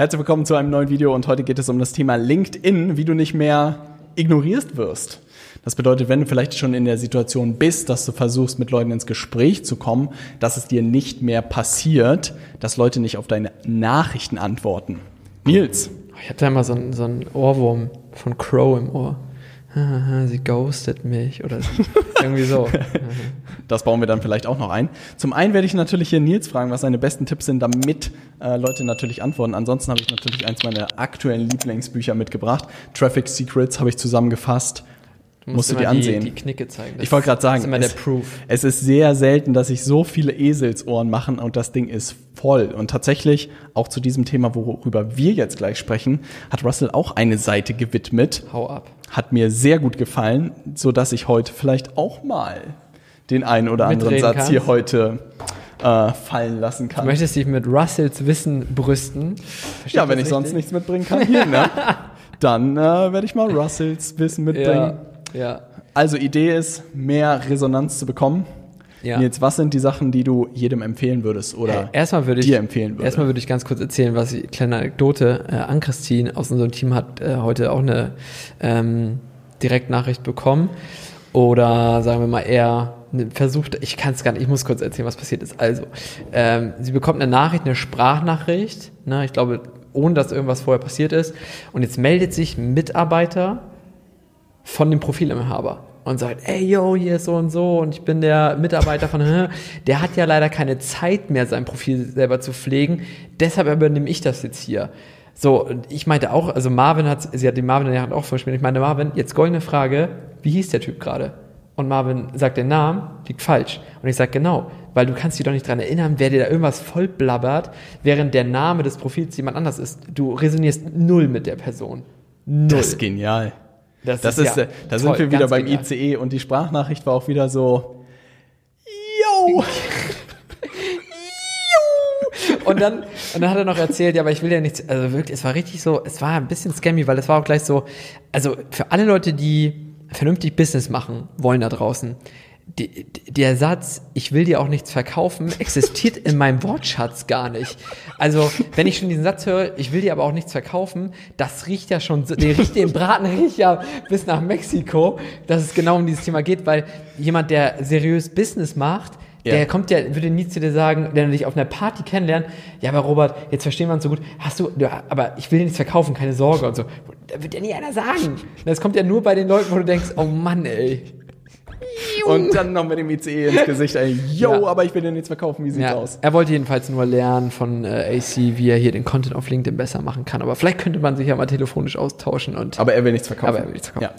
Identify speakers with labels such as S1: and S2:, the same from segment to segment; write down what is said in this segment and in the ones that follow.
S1: Herzlich willkommen zu einem neuen Video und heute geht es um das Thema LinkedIn, wie du nicht mehr ignorierst wirst. Das bedeutet, wenn du vielleicht schon in der Situation bist, dass du versuchst, mit Leuten ins Gespräch zu kommen, dass es dir nicht mehr passiert, dass Leute nicht auf deine Nachrichten antworten. Nils.
S2: Ich hatte immer so einen, so einen Ohrwurm von Crow im Ohr. Sie ghostet mich oder irgendwie so.
S1: das bauen wir dann vielleicht auch noch ein. Zum einen werde ich natürlich hier Nils fragen, was seine besten Tipps sind, damit äh, Leute natürlich antworten. Ansonsten habe ich natürlich eins meiner aktuellen Lieblingsbücher mitgebracht. Traffic Secrets habe ich zusammengefasst. Du musst, musst du dir ansehen.
S2: Die, die Knicke zeigen.
S1: Das ich wollte gerade sagen,
S2: ist immer es, der Proof.
S1: es ist sehr selten, dass sich so viele Eselsohren machen und das Ding ist voll. Und tatsächlich, auch zu diesem Thema, worüber wir jetzt gleich sprechen, hat Russell auch eine Seite gewidmet.
S2: Hau ab.
S1: Hat mir sehr gut gefallen, so dass ich heute vielleicht auch mal den einen oder anderen Mitreden Satz kannst. hier heute äh, fallen lassen kann.
S2: Du möchtest dich mit Russells Wissen brüsten.
S1: Versteht ja, wenn ich richtig? sonst nichts mitbringen kann hier, ne? dann äh, werde ich mal Russells Wissen mitbringen.
S2: Ja, ja.
S1: Also Idee ist, mehr Resonanz zu bekommen. Ja. Nils, was sind die Sachen, die du jedem empfehlen würdest oder
S2: erstmal würde ich,
S1: dir empfehlen würdest?
S2: Erstmal würde ich ganz kurz erzählen, was ich, kleine Anekdote. Äh, Ann-Christine aus unserem Team hat äh, heute auch eine ähm, Direktnachricht bekommen. Oder sagen wir mal eher versucht, ich kann es gar nicht, ich muss kurz erzählen, was passiert ist. Also, ähm, sie bekommt eine Nachricht, eine Sprachnachricht, ne, ich glaube, ohne dass irgendwas vorher passiert ist. Und jetzt meldet sich ein Mitarbeiter von dem Profilinhaber und sagt, ey, yo, hier ist so und so und ich bin der Mitarbeiter von, der hat ja leider keine Zeit mehr, sein Profil selber zu pflegen, deshalb übernehme ich das jetzt hier. So, und ich meinte auch, also Marvin hat, sie hat den Marvin ja auch vorgespielt, ich meinte, Marvin, jetzt goldene Frage, wie hieß der Typ gerade? Und Marvin sagt den Namen, liegt falsch. Und ich sage, genau, weil du kannst dich doch nicht dran erinnern, wer dir da irgendwas voll blabbert, während der Name des Profils jemand anders ist. Du resonierst null mit der Person. Null.
S1: Das ist genial. Das, das ist, ist ja, da toll, sind wir wieder beim genial. ICE und die Sprachnachricht war auch wieder so, yo!
S2: und dann, und dann hat er noch erzählt, ja, aber ich will ja nichts, also wirklich, es war richtig so, es war ein bisschen scammy, weil es war auch gleich so, also für alle Leute, die vernünftig Business machen wollen da draußen, der Satz, ich will dir auch nichts verkaufen, existiert in meinem Wortschatz gar nicht. Also, wenn ich schon diesen Satz höre, ich will dir aber auch nichts verkaufen, das riecht ja schon, der riecht den Braten riecht ja bis nach Mexiko, dass es genau um dieses Thema geht, weil jemand, der seriös Business macht, ja. Der kommt ja, würde nie zu dir sagen, wenn er dich auf einer Party kennenlernt, ja, aber Robert, jetzt verstehen wir uns so gut, hast du, ja, aber ich will dir nichts verkaufen, keine Sorge und so. Da wird ja nie einer sagen. Das kommt ja nur bei den Leuten, wo du denkst, oh Mann, ey.
S1: Und dann noch mit dem ICE ins Gesicht, ey, yo, ja. aber ich will dir nichts verkaufen, wie sieht's ja. aus?
S2: Er wollte jedenfalls nur lernen von äh, AC, wie er hier den Content auf LinkedIn besser machen kann. Aber vielleicht könnte man sich ja mal telefonisch austauschen und.
S1: Aber er will nichts verkaufen. Aber er will nichts verkaufen.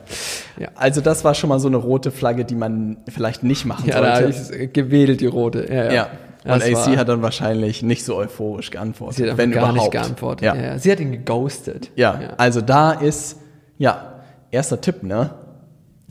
S1: Ja. Also das war schon mal so eine rote Flagge, die man vielleicht nicht machen ja, sollte. Ja,
S2: gewählt, die rote. Ja, ja.
S1: Und AC hat dann wahrscheinlich nicht so euphorisch geantwortet.
S2: Sie hat wenn gar überhaupt. nicht geantwortet. Ja. ja. Sie hat ihn geghostet.
S1: Ja. ja, also da ist, ja, erster Tipp, ne?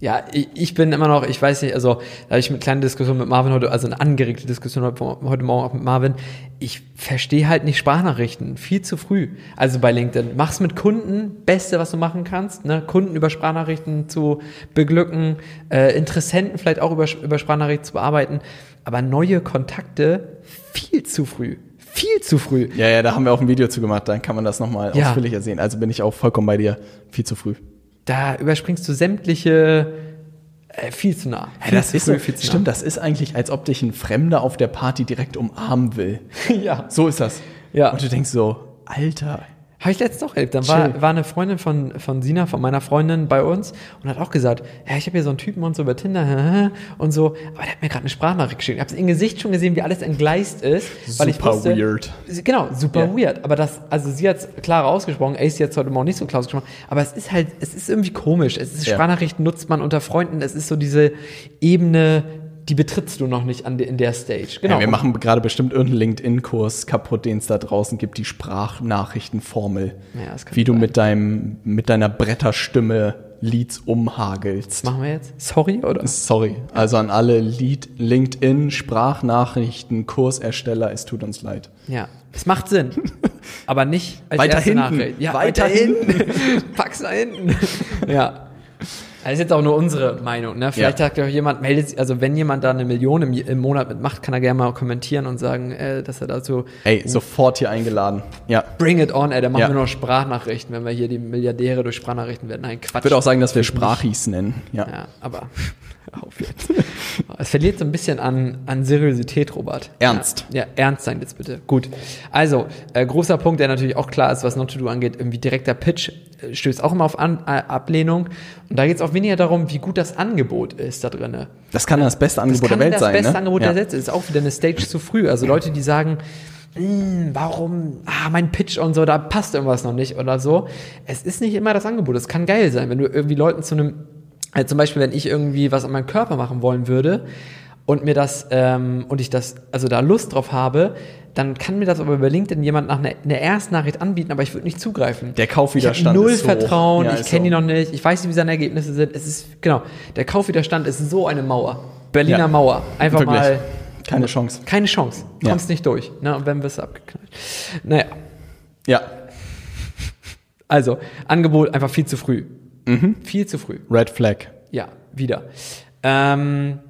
S2: Ja, ich bin immer noch, ich weiß nicht, also da habe ich eine kleine Diskussion mit Marvin heute, also eine angeregte Diskussion heute Morgen auch mit Marvin. Ich verstehe halt nicht Sprachnachrichten, viel zu früh. Also bei LinkedIn, mach's mit Kunden, Beste, was du machen kannst, ne? Kunden über Sprachnachrichten zu beglücken, äh, Interessenten vielleicht auch über, über Sprachnachrichten zu bearbeiten, aber neue Kontakte viel zu früh viel zu früh.
S1: Ja, ja, da haben wir auch ein Video zu gemacht, dann kann man das nochmal ja. ausführlicher sehen. Also bin ich auch vollkommen bei dir, viel zu früh
S2: da überspringst du sämtliche äh, viel zu nah.
S1: Viel das zu ist früh, so, stimmt, nah. das ist eigentlich, als ob dich ein Fremder auf der Party direkt umarmen will.
S2: ja.
S1: So ist das. Ja. Und du denkst so, Alter,
S2: habe ich letztens auch erlebt. Dann war, war eine Freundin von, von Sina, von meiner Freundin bei uns und hat auch gesagt, ja, ich habe hier so einen Typen und so über Tinder und so, aber der hat mir gerade eine Sprachnachricht geschickt. Ich habe im Gesicht schon gesehen, wie alles entgleist ist.
S1: Super weil ich wusste, weird.
S2: Genau, super yeah. weird. Aber das, also sie hat es klar ausgesprochen, Ace jetzt heute Morgen nicht so klar ausgesprochen, aber es ist halt, es ist irgendwie komisch. Es ist, yeah. Sprachnachrichten nutzt man unter Freunden, es ist so diese Ebene, die betrittst du noch nicht an de, in der Stage.
S1: Genau. Ja, wir machen gerade bestimmt irgendeinen LinkedIn-Kurs kaputt, den es da draußen gibt, die Sprachnachrichtenformel. Ja, wie du mit deinem, mit deiner Bretterstimme Leads umhagelst.
S2: Machen wir jetzt? Sorry, oder?
S1: Sorry. Also an alle Lead, LinkedIn, Sprachnachrichten, Kursersteller, es tut uns leid.
S2: Ja. Es macht Sinn. aber nicht
S1: als weiter erste hinten.
S2: Nachricht. Ja, weiter, weiter hinten. Pack's da hinten. ja. Das ist jetzt auch nur unsere Meinung, ne? Vielleicht
S1: Ja.
S2: sagt ja auch jemand, meldet sich, also wenn jemand da eine Million im, im Monat mitmacht, kann er gerne mal kommentieren und sagen, äh, dass er dazu
S1: Ey, sofort hier eingeladen. Ja.
S2: bring it on, ey, dann machen
S1: Ja.
S2: wir nur noch Sprachnachrichten, wenn wir hier die Milliardäre durch Sprachnachrichten werden. Nein, Quatsch.
S1: Ich würde auch sagen, dass wir Sprachis nennen. Ja.
S2: Ja, aber auf jetzt. Es verliert so ein bisschen an, an Seriosität, Robert.
S1: Ernst.
S2: Ja, ja, ernst sein jetzt bitte. Gut. Also, äh, großer Punkt, der natürlich auch klar ist, was Not to Do angeht, irgendwie direkter Pitch äh, stößt auch immer auf an, äh, Ablehnung. Und da geht es auch weniger darum, wie gut das Angebot ist da drinne.
S1: Das kann das beste
S2: Das
S1: Angebot
S2: kann
S1: der Welt
S2: das
S1: sein.
S2: beste
S1: ne?
S2: Angebot
S1: ja.
S2: der Welt. ist auch wieder eine Stage zu früh. Also Leute, die sagen, "Hm, warum, ah, mein Pitch und so, da passt irgendwas noch nicht oder so. Es ist nicht immer das Angebot. Es kann geil sein, wenn du irgendwie Leuten zu einem, äh, zum Beispiel, wenn ich irgendwie was an meinem Körper machen wollen würde und mir das, ähm, und ich das, also da Lust drauf habe, dann kann mir das aber über LinkedIn jemand nach einer, einer Erstnachricht anbieten, aber ich würde nicht zugreifen.
S1: Der
S2: Ich
S1: Kaufwiderstand
S2: habe null
S1: ist so
S2: Vertrauen.
S1: Ja,
S2: ich kenne die
S1: so.
S2: noch nicht, ich weiß nicht, wie seine Ergebnisse sind. Es ist, genau, der Kaufwiderstand ist so eine Mauer. Berliner
S1: Ja.
S2: Mauer. Einfach
S1: Wirklich.
S2: mal
S1: Keine Chance.
S2: keine Chance.
S1: Ja.
S2: Kommst nicht durch. Ne? Und wenn wirst du abgeknallt. Naja,
S1: Ja.
S2: also, Angebot einfach viel zu früh.
S1: Mhm.
S2: Viel zu früh.
S1: Red Flag.
S2: Ja, wieder. Ähm,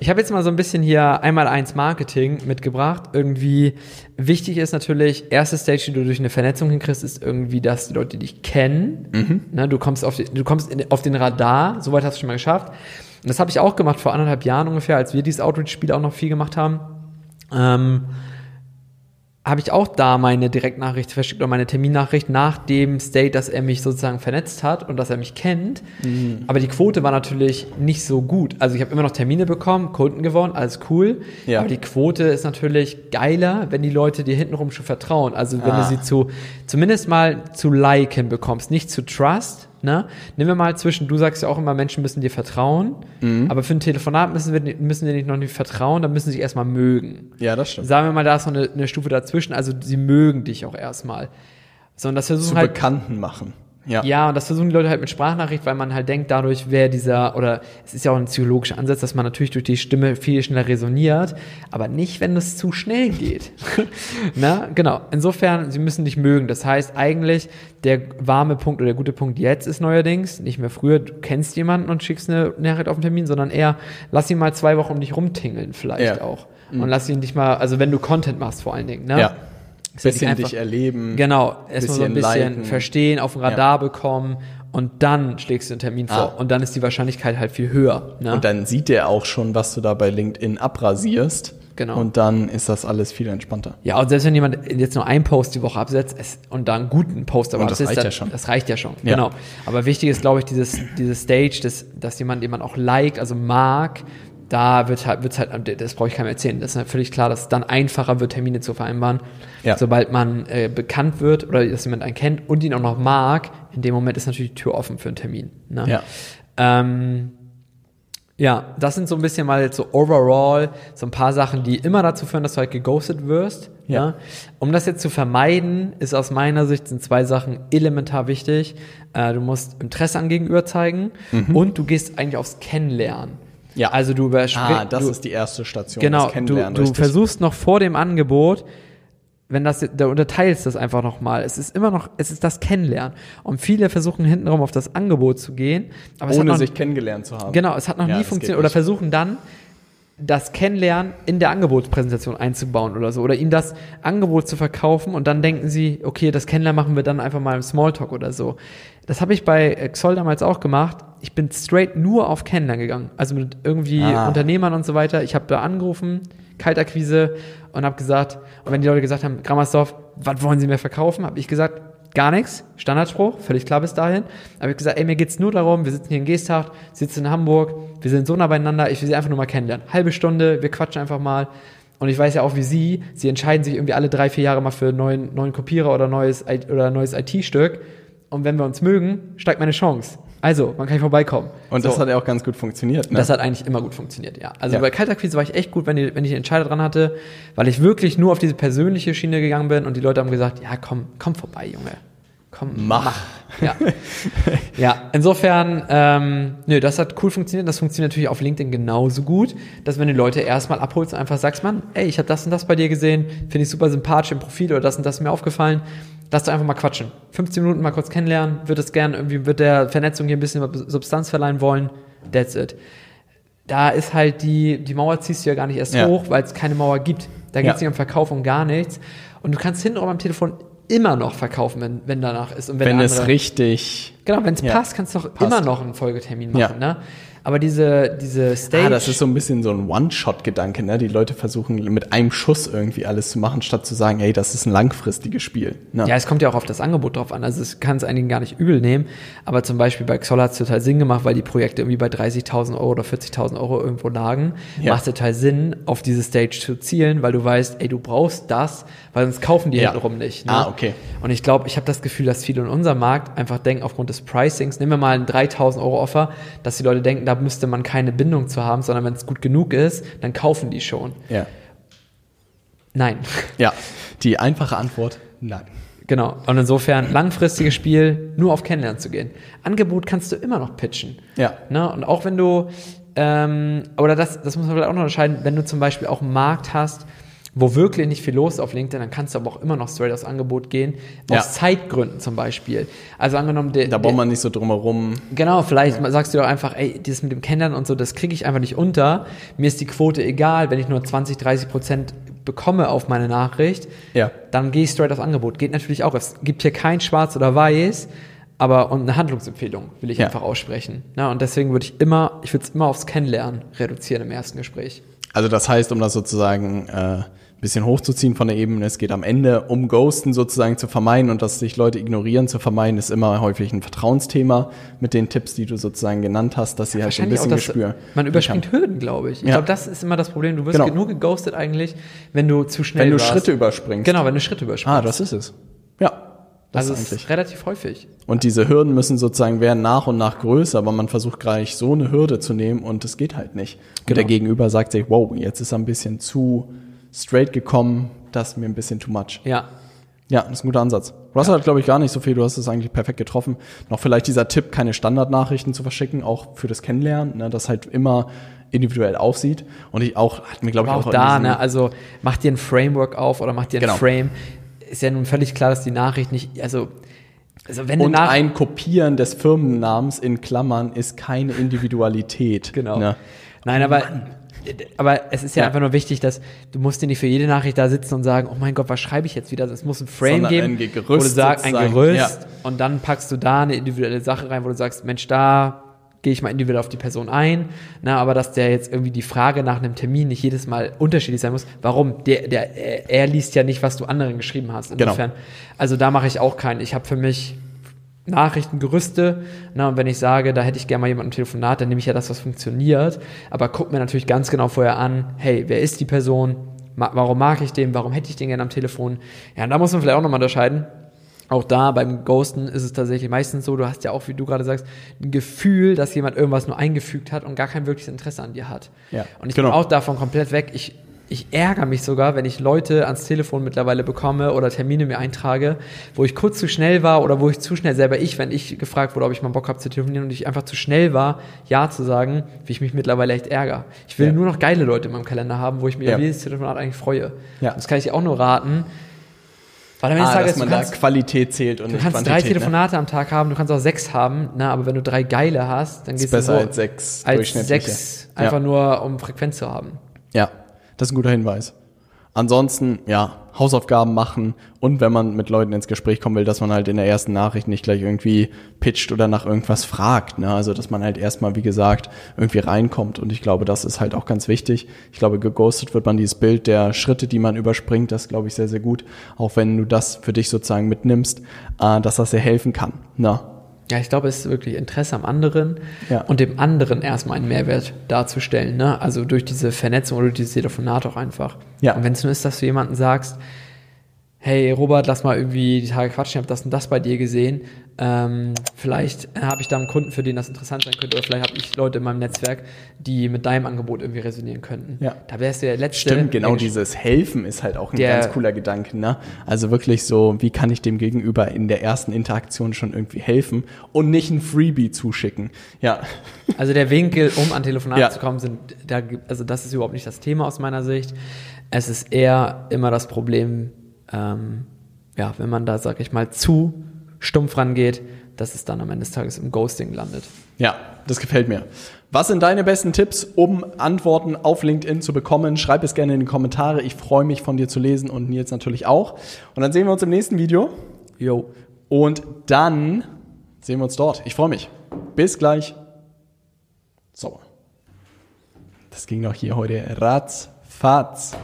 S2: ich habe jetzt mal so ein bisschen hier einmal eins Marketing mitgebracht. Irgendwie wichtig ist natürlich, erste Stage, die du durch eine Vernetzung hinkriegst, ist irgendwie, dass die Leute dich kennen. Ne, du kommst, auf, die, du kommst in, auf den Radar, soweit hast du schon mal geschafft. Und das habe ich auch gemacht vor anderthalb Jahren ungefähr, als wir dieses Outreach-Spiel auch noch viel gemacht haben. Ähm, habe ich auch da meine Direktnachricht verschickt oder meine Terminnachricht nach dem State, dass er mich sozusagen vernetzt hat und dass er mich kennt.
S1: Mhm.
S2: Aber die Quote war natürlich nicht so gut. Also ich habe immer noch Termine bekommen, Kunden gewonnen, alles cool.
S1: Ja.
S2: Aber die Quote ist natürlich geiler, wenn die Leute dir hintenrum schon vertrauen. Also wenn
S1: Ah.
S2: du sie zu, zumindest mal zu liken bekommst, nicht zu trust. Ne? Nehmen wir mal zwischen, du sagst ja auch immer, Menschen müssen dir vertrauen,
S1: Mhm.
S2: aber für ein Telefonat müssen wir müssen dir nicht noch nicht vertrauen, dann müssen sie erstmal mögen.
S1: Ja, das stimmt.
S2: Sagen wir mal, da ist noch eine, eine Stufe dazwischen, also sie mögen dich auch erstmal. So, und das versuchen
S1: Zu
S2: halt,
S1: Bekannten machen. Ja.
S2: ja, und das versuchen die Leute halt mit Sprachnachricht, weil man halt denkt, dadurch wäre dieser, oder es ist ja auch ein psychologischer Ansatz, dass man natürlich durch die Stimme viel schneller resoniert, aber nicht, wenn es zu schnell geht. Na, genau. Insofern, sie müssen dich mögen. Das heißt eigentlich, der warme Punkt oder der gute Punkt jetzt ist neuerdings, nicht mehr früher, du kennst jemanden und schickst eine Nachricht auf den Termin, sondern eher, lass ihn mal zwei Wochen um dich rumtingeln vielleicht
S1: Ja.
S2: auch. Und lass ihn dich mal, also wenn du Content machst vor allen Dingen, ne?
S1: Ja.
S2: Ja
S1: Bisschen dich erleben.
S2: Genau, erstmal so ein
S1: bisschen liken.
S2: verstehen, auf dem Radar bekommen und dann schlägst du einen Termin vor.
S1: Ah.
S2: Und dann ist die Wahrscheinlichkeit halt viel höher. Ne?
S1: Und dann sieht der auch schon, was du da bei LinkedIn abrasierst.
S2: Genau.
S1: Und dann ist das alles viel entspannter.
S2: ja, und selbst wenn jemand jetzt nur einen Post die Woche absetzt es, und da einen guten Post aber
S1: Und das
S2: absetzt,
S1: reicht
S2: dann,
S1: ja schon.
S2: Das reicht ja schon,
S1: Ja.
S2: genau. Aber wichtig ist, glaube ich, dieses, dieses Stage, dass, dass jemand, den man auch liked, also mag, da wird halt, wird's halt, das brauche ich keinem erzählen. Das ist völlig klar, dass es dann einfacher wird, Termine zu vereinbaren.
S1: Ja.
S2: Sobald man äh, bekannt wird oder dass jemand einen kennt und ihn auch noch mag, in dem Moment ist natürlich die Tür offen für einen Termin. Ne?
S1: Ja.
S2: Ähm, ja, das sind so ein bisschen mal jetzt so overall so ein paar Sachen, die immer dazu führen, dass du halt geghostet wirst.
S1: Ja.
S2: Ja. Um das jetzt zu vermeiden, ist aus meiner Sicht sind zwei Sachen elementar wichtig. Äh, du musst Interesse an Gegenüber zeigen und du gehst eigentlich aufs Kennenlernen.
S1: Ja.
S2: Also du übersprichst.
S1: Ah, das
S2: du,
S1: ist die erste Station.
S2: Genau, du, du versuchst noch vor dem Angebot, wenn das, da unterteilst das einfach nochmal. Es ist immer noch, es ist das Kennenlernen. Und viele versuchen hintenrum auf das Angebot zu gehen, aber
S1: ohne
S2: noch,
S1: sich kennengelernt zu haben.
S2: Genau, es hat noch
S1: Ja,
S2: nie funktioniert. Oder versuchen dann, das Kennenlernen in der Angebotspräsentation einzubauen oder so. Oder ihm das Angebot zu verkaufen und dann denken sie, okay, das Kennenlernen machen wir dann einfach mal im Smalltalk oder so. Das habe ich bei Xol damals auch gemacht. Ich bin straight nur auf Kennenlernen gegangen. Also mit irgendwie
S1: Ah.
S2: Unternehmern und so weiter. Ich habe da angerufen, Kaltakquise und habe gesagt, und wenn die Leute gesagt haben, Grammersdorf, was wollen Sie mir verkaufen, habe ich gesagt, gar nichts, Standardspruch, völlig klar bis dahin. Aber ich hab gesagt, ey, mir geht's nur darum, wir sitzen hier in Geesthacht, sitzen in Hamburg, wir sind so nah beieinander, ich will sie einfach nur mal kennenlernen. Halbe Stunde, wir quatschen einfach mal. Und ich weiß ja auch, wie Sie, Sie entscheiden sich irgendwie alle drei, vier Jahre mal für einen neuen, neuen Kopierer oder neues, oder neues IT-Stück. Und wenn wir uns mögen, steigt meine Chance. Also, man kann hier vorbeikommen.
S1: Und das
S2: So.
S1: hat ja auch ganz gut funktioniert. Ne?
S2: Das hat eigentlich immer gut funktioniert, ja. Also
S1: Ja.
S2: bei Kaltakquise war ich echt gut, wenn, die, wenn ich einen Entscheider dran hatte, weil ich wirklich nur auf diese persönliche Schiene gegangen bin und die Leute haben gesagt, ja, komm, komm vorbei, Junge. Komm,
S1: Mach.
S2: Ja, ja insofern, ähm, nö, das hat cool funktioniert. Das funktioniert natürlich auf LinkedIn genauso gut, dass wenn du Leute erstmal abholst und einfach sagst, Mann, ey, ich habe das und das bei dir gesehen, finde ich super sympathisch im Profil oder das und das ist mir aufgefallen, lass doch einfach mal quatschen. 15 Minuten mal kurz kennenlernen, wird es gern irgendwie, wird der Vernetzung hier ein bisschen Substanz verleihen wollen, that's it. Da ist halt die, die Mauer ziehst du ja gar nicht erst
S1: Ja.
S2: hoch, weil es keine Mauer gibt. Da geht es
S1: Ja.
S2: nicht um Verkauf und gar nichts. Und du kannst hinten auch am Telefon immer noch verkaufen, wenn, wenn danach ist. Und wenn,
S1: Wenn es richtig.
S2: Genau, wenn es
S1: Ja.
S2: passt, kannst du
S1: Passt.
S2: immer noch einen Folgetermin machen.
S1: Ja.
S2: Ne? Aber diese, diese Stage.
S1: Ah, das ist so ein bisschen so ein One-Shot-Gedanke, ne? Die Leute versuchen mit einem Schuss irgendwie alles zu machen, statt zu sagen, hey, das ist ein langfristiges Spiel. Ne?
S2: Ja, es kommt ja auch auf das Angebot drauf an. Also es kann es einigen gar nicht übel nehmen. Aber zum Beispiel bei Xoll hat es total Sinn gemacht, weil die Projekte irgendwie bei 30.000 Euro oder 40.000 Euro irgendwo lagen.
S1: Ja.
S2: Macht total Sinn, auf diese Stage zu zielen, weil du weißt, ey, du brauchst das, weil sonst kaufen die
S1: Ja.
S2: hintenrum nicht. Ne?
S1: Ah, okay.
S2: Und ich glaube, ich habe das Gefühl, dass viele in unserem Markt einfach denken, aufgrund des Pricings, nehmen wir mal ein 3.000 Euro Offer, dass die Leute denken, da müsste man keine Bindung zu haben, sondern wenn es gut genug ist, dann kaufen die schon.
S1: Ja.
S2: Nein.
S1: ja. Die einfache Antwort, nein.
S2: Genau. Und insofern langfristiges Spiel, nur auf Kennenlernen zu gehen. Angebot kannst du immer noch pitchen.
S1: Ja.
S2: Ne? Und auch wenn du, ähm, oder das, das muss man vielleicht auch noch unterscheiden, wenn du zum Beispiel auch einen Markt hast, wo wirklich nicht viel los ist auf LinkedIn, dann kannst du aber auch immer noch straight aufs Angebot gehen.
S1: Ja.
S2: Aus Zeitgründen zum Beispiel. Also angenommen, der,
S1: Da braucht man nicht so drumherum.
S2: Genau, vielleicht sagst du doch einfach, ey, dieses mit dem Kennenlernen und so, das kriege ich einfach nicht unter. Mir ist die Quote egal, wenn ich nur 20, 30 Prozent bekomme auf meine Nachricht,
S1: Ja.
S2: dann gehe ich straight aufs Angebot. Geht natürlich auch. Es gibt hier kein Schwarz oder Weiß, aber und eine Handlungsempfehlung will ich
S1: Ja.
S2: einfach aussprechen. Ja, und deswegen würde ich immer, ich würde es immer aufs Kennenlernen reduzieren im ersten Gespräch.
S1: Also das heißt, um das sozusagen äh, bisschen hochzuziehen von der Ebene, es geht am Ende um Ghosten sozusagen zu vermeiden und dass sich Leute ignorieren zu vermeiden, ist immer häufig ein Vertrauensthema mit den Tipps, die du sozusagen genannt hast, dass sie halt so ein bisschen
S2: auch
S1: Gespür.
S2: man überspringt Hürden, glaube ich. Ich
S1: Ja.
S2: glaube, das ist immer das Problem. Du wirst
S1: Genau.
S2: nur geghostet eigentlich, wenn du zu schnell
S1: Wenn du
S2: warst.
S1: Schritte überspringst.
S2: Genau, wenn du Schritte überspringst.
S1: Ah, das ist es. Ja. Das
S2: also
S1: ist
S2: relativ häufig.
S1: Und diese Hürden müssen sozusagen werden nach und nach größer, aber man versucht gleich so eine Hürde zu nehmen und es geht halt nicht. Und
S2: Genau.
S1: der Gegenüber sagt sich, wow, jetzt ist er ein bisschen zu straight gekommen, das ist mir ein bisschen too much.
S2: Ja.
S1: Ja, das ist ein guter Ansatz. Russell hat, glaube ich, gar nicht so viel. Du hast es eigentlich perfekt getroffen. Noch vielleicht dieser Tipp, keine Standardnachrichten zu verschicken, auch für das Kennenlernen, ne, das halt immer individuell aussieht. Und ich auch, hat mir, glaube ich, auch,
S2: auch da, ne, also mach dir ein Framework auf oder mach dir ein
S1: Genau.
S2: Frame. Ist ja nun völlig klar, dass die Nachricht nicht, also, also wenn
S1: Und ein Kopieren des Firmennamens in Klammern ist keine Individualität.
S2: Genau.
S1: Ne?
S2: Nein, aber, aber es ist ja,
S1: Ja.
S2: einfach nur wichtig, dass du musst dir nicht für jede Nachricht da sitzen und sagen, oh mein Gott, was schreibe ich jetzt wieder? Es muss ein Frame
S1: Sondern
S2: geben,
S1: ein Gerüst
S2: wo du sagst, ein. Gerüst
S1: Ja.
S2: und dann packst du da eine individuelle Sache rein, wo du sagst, Mensch, da gehe ich mal individuell auf die Person ein, na, aber dass der jetzt irgendwie die Frage nach einem Termin nicht jedes Mal unterschiedlich sein muss. Warum? Der, der, er- liest ja nicht, was du anderen geschrieben hast.
S1: Genau.
S2: Insofern, also da mache ich auch keinen. Ich habe für mich Nachrichtengerüste. Na, und wenn ich sage, da hätte ich gerne mal jemanden Telefonat, dann nehme ich ja das, was funktioniert. Aber guck mir natürlich ganz genau vorher an, hey, wer ist die Person? Ma warum mag ich den? Warum hätte ich den gerne am Telefon? Ja, und da muss man vielleicht auch nochmal unterscheiden. Auch da beim Ghosten ist es tatsächlich meistens so, du hast ja auch, wie du gerade sagst, ein Gefühl, dass jemand irgendwas nur eingefügt hat und gar kein wirkliches Interesse an dir hat.
S1: Ja,
S2: Und ich
S1: genau.
S2: bin auch davon komplett weg. Ich, ich ärgere mich sogar, wenn ich Leute ans Telefon mittlerweile bekomme oder Termine mir eintrage, wo ich kurz zu schnell war oder wo ich zu schnell selber ich, wenn ich gefragt wurde, ob ich mal Bock habe zu telefonieren und ich einfach zu schnell war, Ja zu sagen, wie ich mich mittlerweile echt ärgere. Ich will
S1: Ja.
S2: nur noch geile Leute in meinem Kalender haben, wo ich mich
S1: Ja.
S2: jedes Telefonat eigentlich freue.
S1: Ja.
S2: Das kann ich dir auch nur raten. Weil am Ende
S1: Ah,
S2: Tages,
S1: dass man
S2: du
S1: da
S2: kannst,
S1: Qualität zählt und
S2: du kannst drei
S1: Quantität. Ne?
S2: Telefonate am Tag haben, du kannst auch sechs haben, na, aber wenn du drei geile hast, dann gehst du
S1: besser
S2: so
S1: als sechs
S2: als sechs, einfach
S1: ja.
S2: nur um Frequenz zu haben.
S1: Ja, das ist ein guter Hinweis. Ansonsten, ja, Hausaufgaben machen und wenn man mit Leuten ins Gespräch kommen will, dass man halt in der ersten Nachricht nicht gleich irgendwie pitcht oder nach irgendwas fragt. Ne? Also, dass man halt erstmal, wie gesagt, irgendwie reinkommt. Und ich glaube, das ist halt auch ganz wichtig. Ich glaube, geghostet wird man dieses Bild der Schritte, die man überspringt, das glaube ich sehr, sehr gut. Auch wenn du das für dich sozusagen mitnimmst, äh, dass das sehr helfen kann. Ne?
S2: Ja, ich glaube, es ist wirklich Interesse am anderen
S1: Ja.
S2: und dem anderen erstmal einen Mehrwert darzustellen. Ne? Also durch diese Vernetzung oder durch dieses Telefonat auch einfach.
S1: Ja.
S2: Und wenn es nur ist, dass du jemanden sagst, hey Robert, lass mal irgendwie die Tage quatschen, ich habe das und das bei dir gesehen ähm, vielleicht habe ich da einen Kunden, für den das interessant sein könnte, oder vielleicht habe ich Leute in meinem Netzwerk, die mit deinem Angebot irgendwie resonieren könnten.
S1: Ja.
S2: Da wärst du der letzte.
S1: Stimmt, genau dieses Helfen ist halt auch ein
S2: Der-
S1: ganz cooler Gedanke, ne? Also wirklich so, wie kann ich dem Gegenüber in der ersten Interaktion schon irgendwie helfen und nicht ein Freebie zuschicken. Ja,
S2: Also der Winkel, um an Telefonate
S1: Ja.
S2: zu kommen, sind, da, also das ist überhaupt nicht das Thema aus meiner Sicht. Es ist eher immer das Problem, ähm, ja, wenn man da, sag ich mal, zu stumpf rangeht, dass es dann am Ende des Tages im Ghosting landet.
S1: ja, das gefällt mir. Was sind deine besten Tipps, um Antworten auf LinkedIn zu bekommen? Schreib es gerne in die Kommentare. Ich freue mich von dir zu lesen und Nils natürlich auch. Und dann sehen wir uns im nächsten Video.
S2: Jo.
S1: Und dann sehen wir uns dort. Ich freue mich. Bis gleich. So. Das ging doch hier heute ratzfatz.